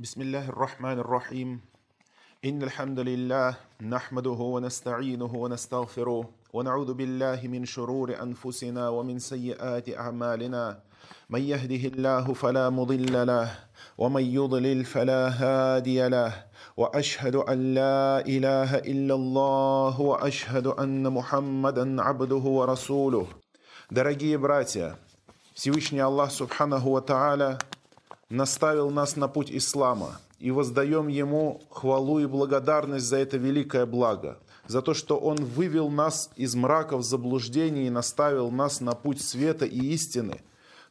بسم الله الرحمن الرحيم إن الحمد لله نحمده ونستعينه ونستغفره ونعوذ بالله من شرور أنفسنا ومن سيئات أعمالنا من يهده الله فلا مضل له ومن يضلل فلا هادي له وأشهد أن لا إله إلا الله وأشهد أن محمدا عبده ورسوله Дорогие братья, Всевышний Аллах Субханаху Ва Тааля наставил нас на путь ислама и воздаем Ему хвалу и благодарность за это великое благо, за то, что Он вывел нас из мраков заблуждений и наставил нас на путь света и истины,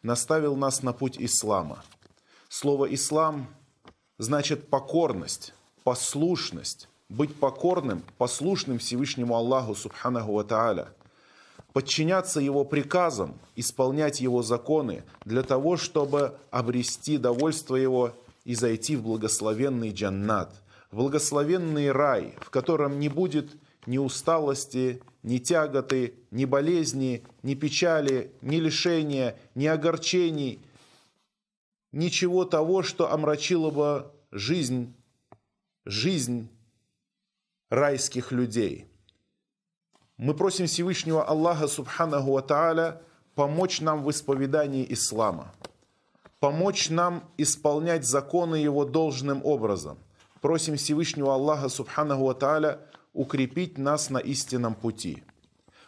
наставил нас на путь ислама. Слово «ислам» значит покорность, послушность, быть покорным, послушным Всевышнему Аллаху Субханаху Ва Тааля – подчиняться Его приказам, исполнять Его законы для того, чтобы обрести довольство Его и зайти в благословенный джаннат, в благословенный рай, в котором не будет ни усталости, ни тяготы, ни болезни, ни печали, ни лишения, ни огорчений, ничего того, что омрачило бы жизнь, жизнь райских людей – мы просим Всевышнего Аллаха Субханаху Ва Тааля помочь нам в исповедании ислама, помочь нам исполнять законы его должным образом. Просим Всевышнего Аллаха Субханаху Ва Тааля укрепить нас на истинном пути.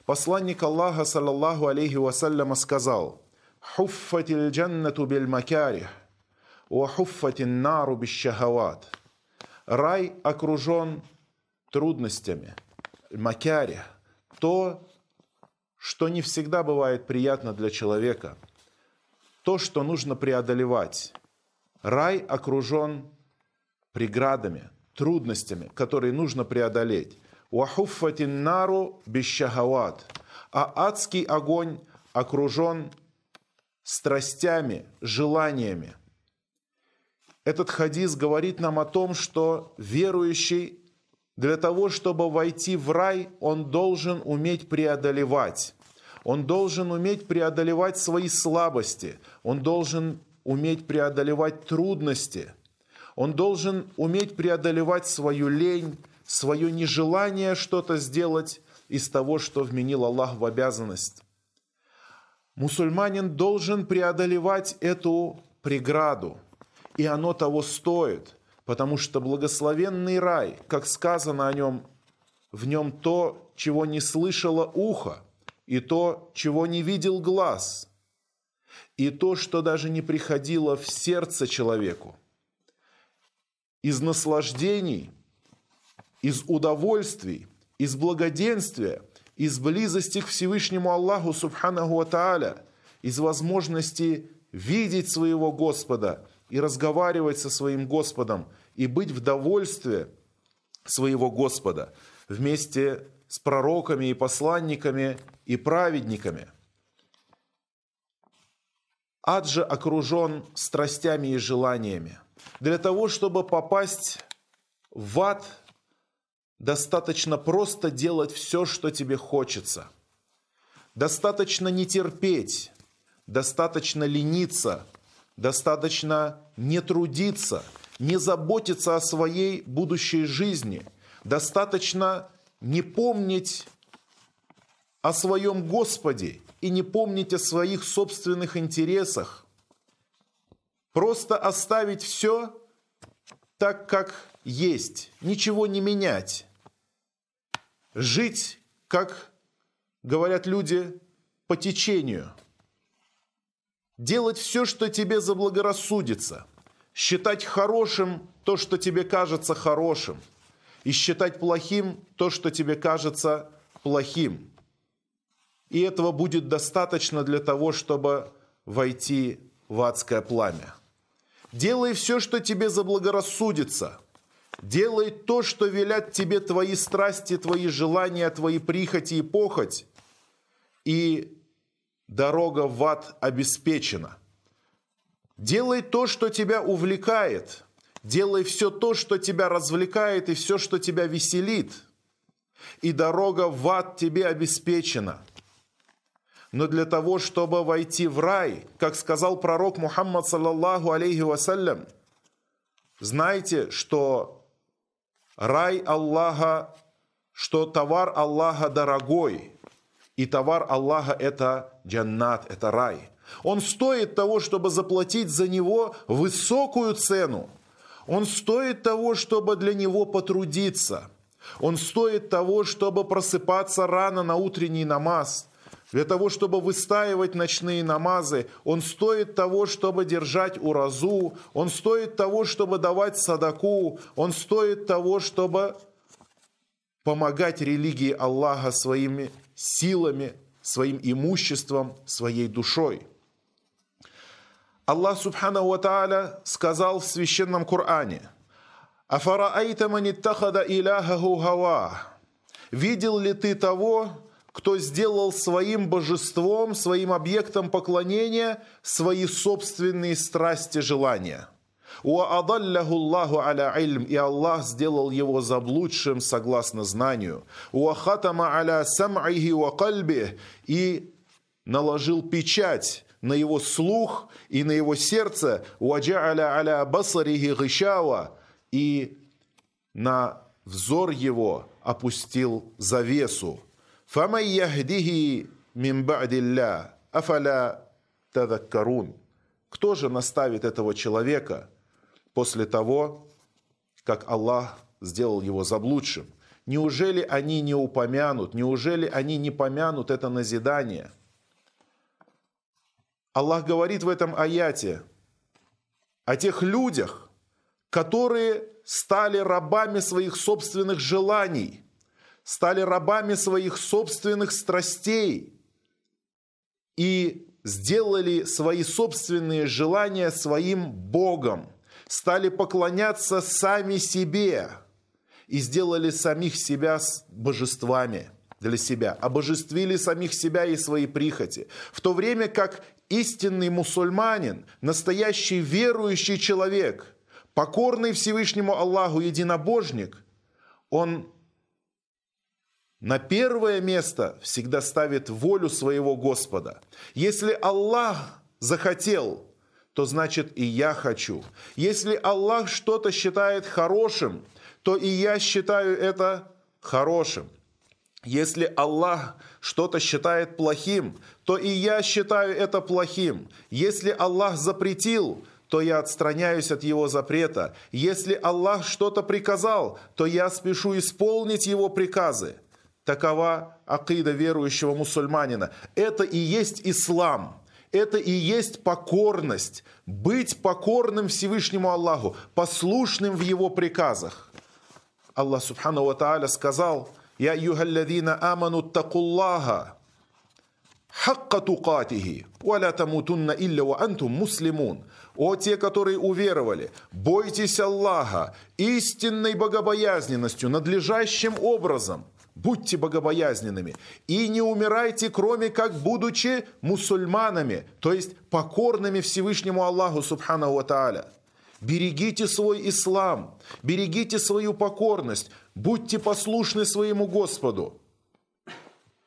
Посланник Аллаха, саллаллаху алейхи вассаляма, сказал, «Хуффатил джаннату биль макарих, ва хуффатин нару бишшахават». Рай окружен трудностями, макарих, то, что не всегда бывает приятно для человека, то, что нужно преодолевать. Рай окружен преградами, трудностями, которые нужно преодолеть. Уахуффатин нару бишшахават. А адский огонь окружен страстями, желаниями. Этот хадис говорит нам о том, что верующий для того, чтобы войти в рай, он должен уметь преодолевать. Он должен уметь преодолевать свои слабости. Он должен уметь преодолевать трудности. Он должен уметь преодолевать свою лень, свое нежелание что-то сделать из того, что вменил Аллах в обязанность. Мусульманин должен преодолевать эту преграду, и оно того стоит – Потому что благословенный рай, как сказано о нем, в нем то, чего не слышало ухо, и то, чего не видел глаз, и то, что даже не приходило в сердце человеку. Из наслаждений, из удовольствий, из благоденствия, из близости к Всевышнему Аллаху Субханаху Ва из возможности видеть своего Господа – и разговаривать со своим Господом, и быть в довольстве своего Господа вместе с пророками и посланниками и праведниками. Ад же окружен страстями и желаниями. Для того, чтобы попасть в ад, достаточно просто делать все, что тебе хочется. Достаточно не терпеть, достаточно лениться – Достаточно не трудиться, не заботиться о своей будущей жизни. Достаточно не помнить о своем Господе и не помнить о своих собственных интересах. Просто оставить все так, как есть, ничего не менять. Жить, как говорят люди, по течению – делать все, что тебе заблагорассудится, считать хорошим то, что тебе кажется хорошим, и считать плохим то, что тебе кажется плохим. И этого будет достаточно для того, чтобы войти в адское пламя. Делай все, что тебе заблагорассудится. Делай то, что велят тебе твои страсти, твои желания, твои прихоти и похоть. И дорога в ад обеспечена. Делай то, что тебя увлекает. Делай все то, что тебя развлекает и все, что тебя веселит. И дорога в ад тебе обеспечена. Но для того, чтобы войти в рай, как сказал пророк Мухаммад, саллаллаху алейхи вассалям, знайте, что рай Аллаха, что товар Аллаха дорогой, и товар Аллаха – это джаннат, это рай. Он стоит того, чтобы заплатить за него высокую цену. Он стоит того, чтобы для него потрудиться. Он стоит того, чтобы просыпаться рано на утренний намаз. Для того, чтобы выстаивать ночные намазы, он стоит того, чтобы держать уразу, он стоит того, чтобы давать садаку, он стоит того, чтобы помогать религии Аллаха своими силами, своим имуществом, своей душой. Аллах Субхану Ва Тааля сказал в священном Коране, «Афараайта маниттахада иляхаху хава» «Видел ли ты того, кто сделал своим божеством, своим объектом поклонения свои собственные страсти, желания?» «Уаадалляху Аллаху аля ильм» и Аллах сделал его заблудшим согласно знанию. «Уахатама аля сам'ихи ва кальби» и наложил печать на его слух и на его сердце, «Уаджа'аля аля басарихи гишава» и на взор его опустил завесу. «Фамай яхдихи мин ба'дилля, афаля тадаккарун». Кто же наставит этого человека после того, как Аллах сделал его заблудшим? Неужели они не упомянут, неужели они не помянут это назидание – Аллах говорит в этом аяте о тех людях, которые стали рабами своих собственных желаний, стали рабами своих собственных страстей и сделали свои собственные желания своим Богом, стали поклоняться сами себе и сделали самих себя божествами для себя, обожествили самих себя и свои прихоти, в то время как истинный мусульманин, настоящий верующий человек, покорный Всевышнему Аллаху единобожник, он на первое место всегда ставит волю своего Господа. Если Аллах захотел, то значит и я хочу. Если Аллах что-то считает хорошим, то и я считаю это хорошим. Если Аллах что-то считает плохим, то и я считаю это плохим. Если Аллах запретил, то я отстраняюсь от Его запрета. Если Аллах что-то приказал, то я спешу исполнить Его приказы. Такова акида верующего мусульманина. Это и есть ислам. Это и есть покорность, быть покорным Всевышнему Аллаху, послушным в Его приказах. Аллах Субхану Ва Тааля сказал, «Я юхалладина аману такуллаха, хакка тукатихи, валя тамутунна илля ва антум муслимун». «О те, которые уверовали, бойтесь Аллаха истинной богобоязненностью, надлежащим образом». Будьте богобоязненными и не умирайте, кроме как будучи мусульманами, то есть покорными Всевышнему Аллаху Субханаху Ва. Берегите свой ислам, берегите свою покорность, будьте послушны своему Господу.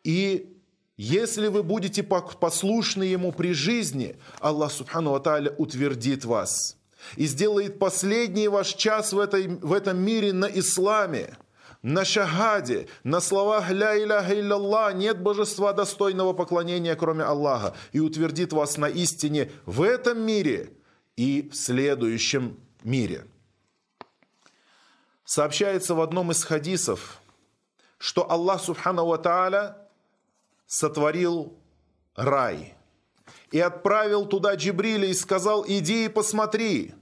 И если вы будете послушны Ему при жизни, Аллах Субхану Аталя утвердит вас и сделает последний ваш час в, этой, в этом мире на исламе, на шагаде, на словах «Ля иляха илляллах» нет божества достойного поклонения, кроме Аллаха, и утвердит вас на истине в этом мире – и в следующем мире. Сообщается в одном из хадисов, что Аллах Субхану Ва Тааля сотворил рай и отправил туда Джибриля и сказал, иди и посмотри.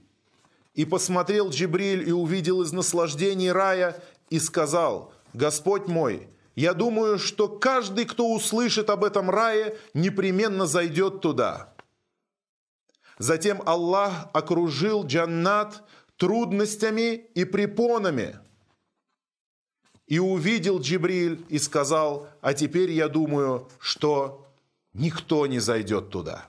И посмотрел Джибриль и увидел из наслаждений рая и сказал, Господь мой, я думаю, что каждый, кто услышит об этом рае, непременно зайдет туда. Затем Аллах окружил джаннат трудностями и препонами. И увидел Джибриль и сказал, а теперь я думаю, что никто не зайдет туда.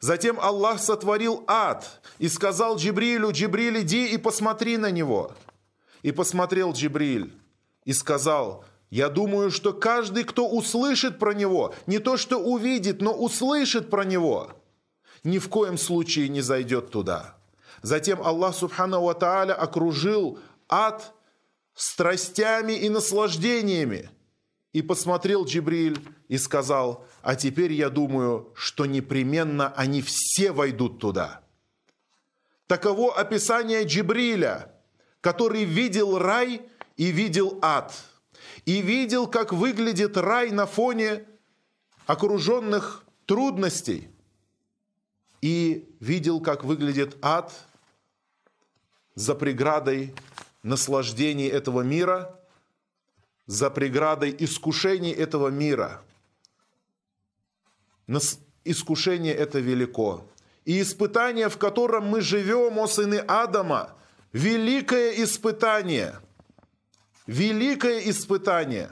Затем Аллах сотворил ад и сказал Джибрилю, Джибриль, иди и посмотри на него. И посмотрел Джибриль и сказал, я думаю, что каждый, кто услышит про него, не то что увидит, но услышит про него – ни в коем случае не зайдет туда. Затем Аллах Субхану Ва Тааля окружил ад страстями и наслаждениями. И посмотрел Джибриль и сказал, а теперь я думаю, что непременно они все войдут туда. Таково описание Джибриля, который видел рай и видел ад. И видел, как выглядит рай на фоне окруженных трудностей. И видел, как выглядит ад за преградой наслаждений этого мира, за преградой искушений этого мира. Искушение это велико. И испытание, в котором мы живем, о сыны Адама, великое испытание. Великое испытание.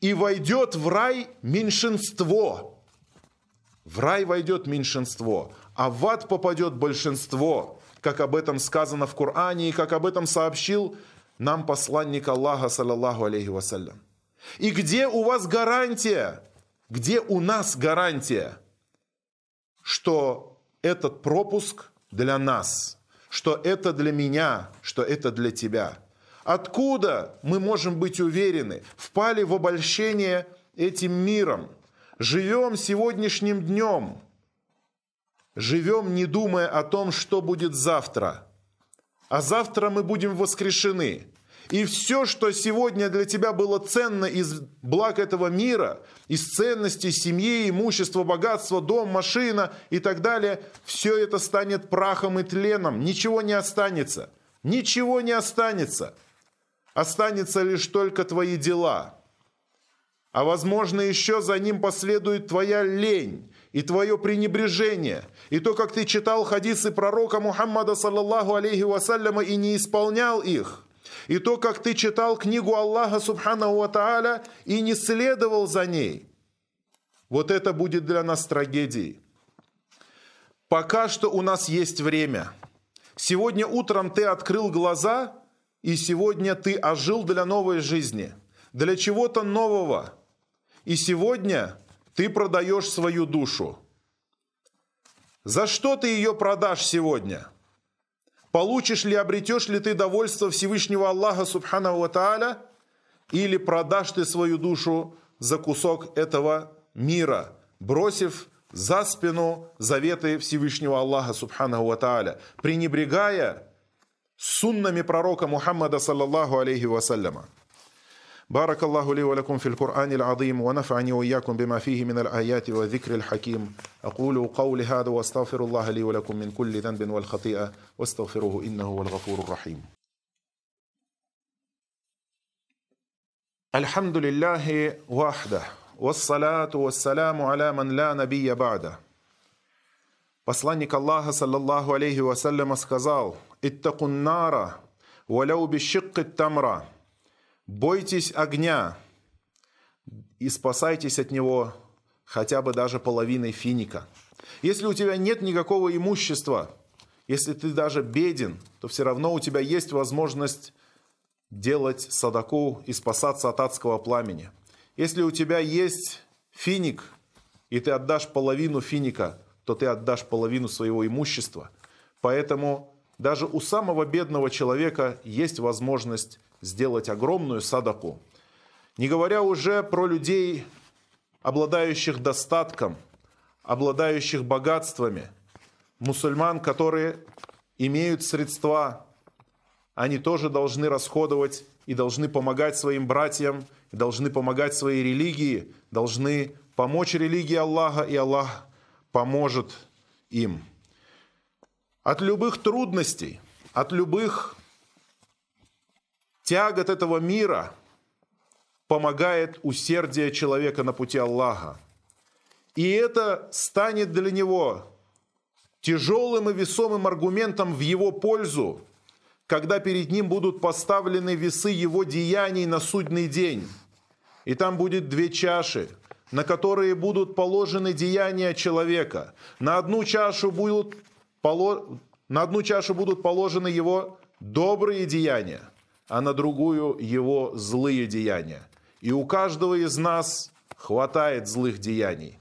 И войдет в рай меньшинство. В рай войдет меньшинство, а в ад попадет большинство как об этом сказано в Коране и как об этом сообщил нам посланник Аллаха, саллаллаху алейхи вассалям. И где у вас гарантия, где у нас гарантия, что этот пропуск для нас, что это для меня, что это для тебя? Откуда мы можем быть уверены? Впали в обольщение этим миром. Живем сегодняшним днем – Живем, не думая о том, что будет завтра. А завтра мы будем воскрешены. И все, что сегодня для тебя было ценно из благ этого мира, из ценностей семьи, имущества, богатства, дом, машина и так далее, все это станет прахом и тленом. Ничего не останется. Ничего не останется. Останется лишь только твои дела. А возможно, еще за ним последует твоя лень, и твое пренебрежение, и то, как ты читал хадисы пророка Мухаммада, саллаллаху алейхи вассаляма, и не исполнял их, и то, как ты читал книгу Аллаха, субханаху ва и не следовал за ней. Вот это будет для нас трагедией. Пока что у нас есть время. Сегодня утром ты открыл глаза, и сегодня ты ожил для новой жизни, для чего-то нового. И сегодня ты продаешь свою душу. За что ты ее продашь сегодня? Получишь ли, обретешь ли ты довольство Всевышнего Аллаха Субхану Ва Тааля, или продашь ты свою душу за кусок этого мира, бросив за спину заветы Всевышнего Аллаха Субхану Ва Тааля, пренебрегая суннами пророка Мухаммада саллаллаху алейхи вассаляма. بارك الله لي ولكم في القرآن العظيم ونفعني وإياكم بما فيه من الآيات والذكر الحكيم أقول قولي هذا واستغفر الله لي ولكم من كل ذنب والخطيئة واستغفروه إنه هو الغفور الرحيم الحمد لله وحده والصلاة والسلام على من لا نبي بعده Посланник Аллаха, саллаллаху алейхи вассаляма, сказал, «Иттакун нара, валяу бишикки тамра». Бойтесь огня и спасайтесь от него хотя бы даже половиной финика. Если у тебя нет никакого имущества, если ты даже беден, то все равно у тебя есть возможность делать садаку и спасаться от адского пламени. Если у тебя есть финик, и ты отдашь половину финика, то ты отдашь половину своего имущества. Поэтому даже у самого бедного человека есть возможность сделать огромную садаку. Не говоря уже про людей, обладающих достатком, обладающих богатствами, мусульман, которые имеют средства, они тоже должны расходовать и должны помогать своим братьям, должны помогать своей религии, должны помочь религии Аллаха, и Аллах поможет им. От любых трудностей, от любых Тягот этого мира помогает усердие человека на пути Аллаха. И это станет для него тяжелым и весомым аргументом в его пользу, когда перед ним будут поставлены весы его деяний на судный день. И там будет две чаши, на которые будут положены деяния человека. На одну чашу будут, на одну чашу будут положены его добрые деяния – а на другую его злые деяния. И у каждого из нас хватает злых деяний.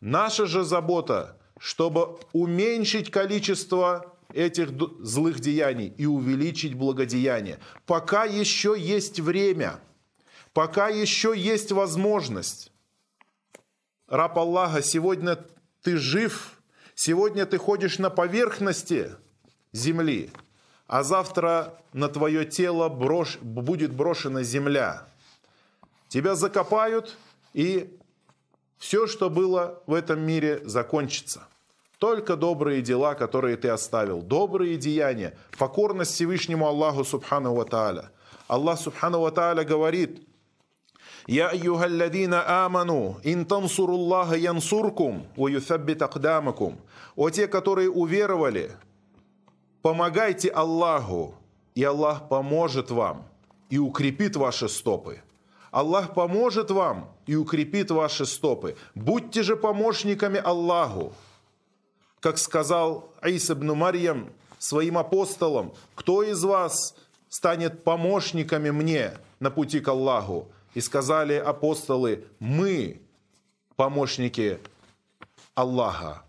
Наша же забота, чтобы уменьшить количество этих злых деяний и увеличить благодеяние. Пока еще есть время, пока еще есть возможность. Раб Аллаха, сегодня ты жив, сегодня ты ходишь на поверхности земли, а завтра на твое тело брош, будет брошена земля. Тебя закопают, и все, что было в этом мире, закончится. Только добрые дела, которые ты оставил, добрые деяния, покорность Всевышнему Аллаху Субхану Ва Тааля. Аллах Субхану Ва Тааля говорит, «Я айюхалладина аману, ин тансуруллаха янсуркум, ва юθаббит акдамакум». О те, которые уверовали, помогайте Аллаху, и Аллах поможет вам и укрепит ваши стопы. Аллах поможет вам и укрепит ваши стопы. Будьте же помощниками Аллаху. Как сказал Иса ибн Марьям своим апостолам, кто из вас станет помощниками мне на пути к Аллаху? И сказали апостолы, мы помощники Аллаха.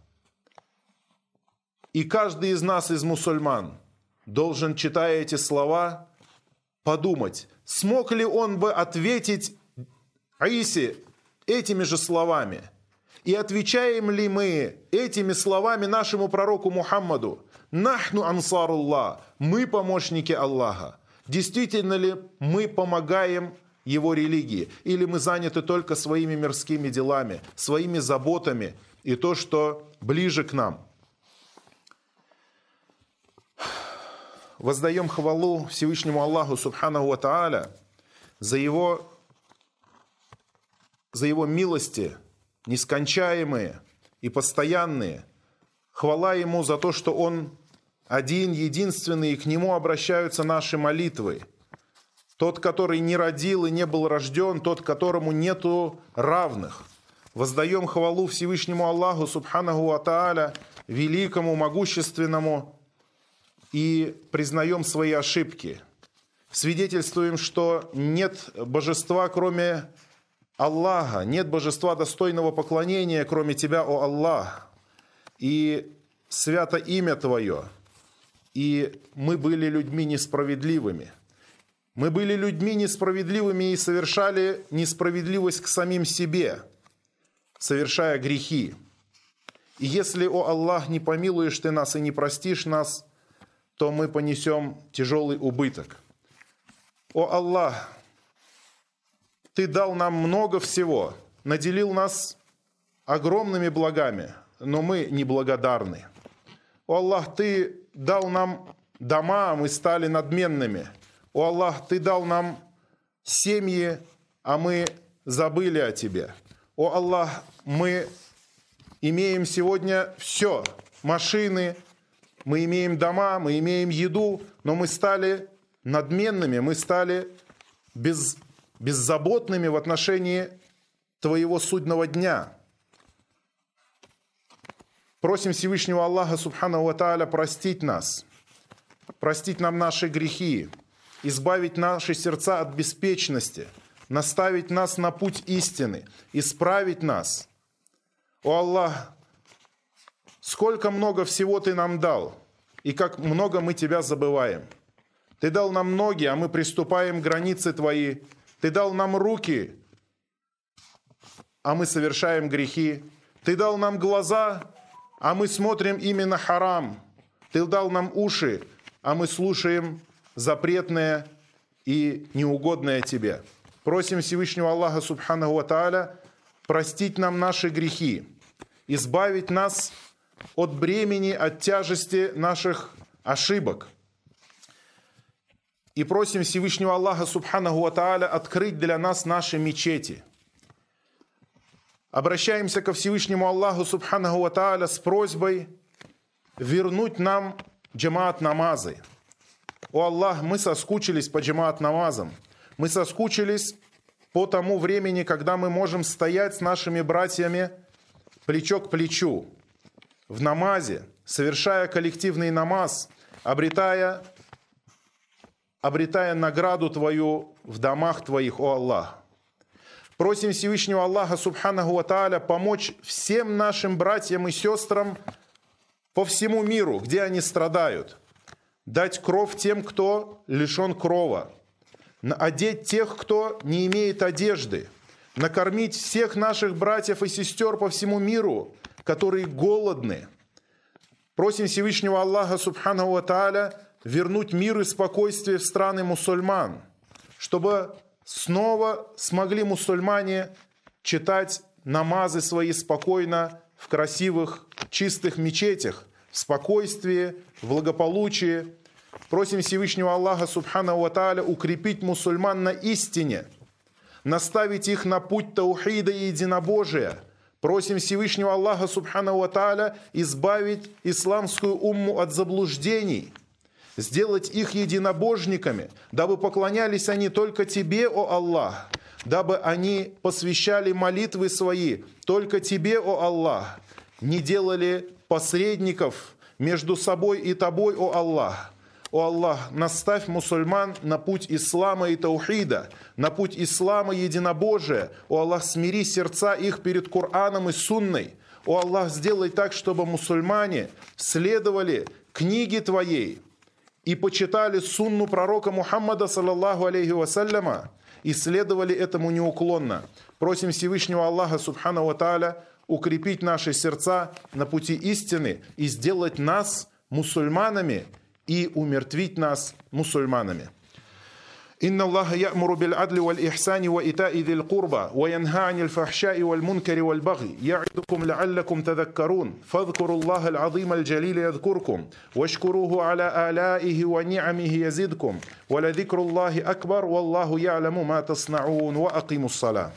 И каждый из нас, из мусульман, должен, читая эти слова, подумать, смог ли он бы ответить Аисе этими же словами? И отвечаем ли мы этими словами нашему пророку Мухаммаду? Нахну ансаруллах, мы помощники Аллаха. Действительно ли мы помогаем его религии? Или мы заняты только своими мирскими делами, своими заботами и то, что ближе к нам – воздаем хвалу Всевышнему Аллаху Субханаху Ва Тааля за его, за его милости, нескончаемые и постоянные. Хвала Ему за то, что Он один, единственный, и к Нему обращаются наши молитвы. Тот, который не родил и не был рожден, тот, которому нету равных. Воздаем хвалу Всевышнему Аллаху Субханаху Ва Тааля, великому, могущественному, и признаем свои ошибки. Свидетельствуем, что нет божества, кроме Аллаха, нет божества достойного поклонения, кроме Тебя, о Аллах. И свято имя Твое. И мы были людьми несправедливыми. Мы были людьми несправедливыми и совершали несправедливость к самим себе, совершая грехи. И если, о Аллах, не помилуешь Ты нас и не простишь нас – то мы понесем тяжелый убыток. О Аллах, Ты дал нам много всего, наделил нас огромными благами, но мы неблагодарны. О Аллах, Ты дал нам дома, а мы стали надменными. О Аллах, Ты дал нам семьи, а мы забыли о Тебе. О Аллах, мы имеем сегодня все, машины, мы имеем дома, мы имеем еду, но мы стали надменными, мы стали без, беззаботными в отношении Твоего судного дня. Просим Всевышнего Аллаха Субхану Ва простить нас, простить нам наши грехи, избавить наши сердца от беспечности, наставить нас на путь истины, исправить нас. О Аллах, Сколько много всего Ты нам дал, и как много мы Тебя забываем. Ты дал нам ноги, а мы приступаем к границы Твои. Ты дал нам руки, а мы совершаем грехи. Ты дал нам глаза, а мы смотрим именно харам. Ты дал нам уши, а мы слушаем запретное и неугодное Тебе. Просим Всевышнего Аллаха Субханаху Ва Тааля простить нам наши грехи, избавить нас от бремени, от тяжести наших ошибок. И просим Всевышнего Аллаха Субханаху Ва Тааля открыть для нас наши мечети. Обращаемся ко Всевышнему Аллаху Субханаху Ва Тааля с просьбой вернуть нам джамаат намазы. О Аллах, мы соскучились по джамаат намазам. Мы соскучились по тому времени, когда мы можем стоять с нашими братьями плечо к плечу, в намазе, совершая коллективный намаз, обретая, обретая награду Твою в домах Твоих, о Аллах. Просим Всевышнего Аллаха Субханаху Ва помочь всем нашим братьям и сестрам по всему миру, где они страдают. Дать кров тем, кто лишен крова. Одеть тех, кто не имеет одежды. Накормить всех наших братьев и сестер по всему миру, которые голодны. Просим Всевышнего Аллаха, Субхану Тааля, вернуть мир и спокойствие в страны мусульман, чтобы снова смогли мусульмане читать намазы свои спокойно в красивых, чистых мечетях, в спокойствии, в благополучии. Просим Всевышнего Аллаха, Субхану Тааля, укрепить мусульман на истине, наставить их на путь таухида и единобожия. Просим Всевышнего Аллаха, Субхану Тааля, избавить исламскую умму от заблуждений – сделать их единобожниками, дабы поклонялись они только Тебе, о Аллах, дабы они посвящали молитвы свои только Тебе, о Аллах, не делали посредников между собой и Тобой, о Аллах. О Аллах, наставь мусульман на путь ислама и таухида, на путь ислама и единобожия. О Аллах, смири сердца их перед Кораном и Сунной. О Аллах, сделай так, чтобы мусульмане следовали книге Твоей, и почитали сунну пророка Мухаммада, саллаллаху алейхи вассаляма, и следовали этому неуклонно. Просим Всевышнего Аллаха, субхану ва тааля, укрепить наши сердца на пути истины и сделать нас мусульманами и умертвить нас мусульманами. إن الله يأمر بالعدل والإحسان وإيتاء ذي القربى وينهى عن الفحشاء والمنكر والبغي يعظكم لعلكم تذكرون فاذكروا الله العظيم الجليل يذكركم واشكروه على آلائه ونعمه يزدكم ولذكر الله أكبر والله يعلم ما تصنعون وأقيموا الصلاة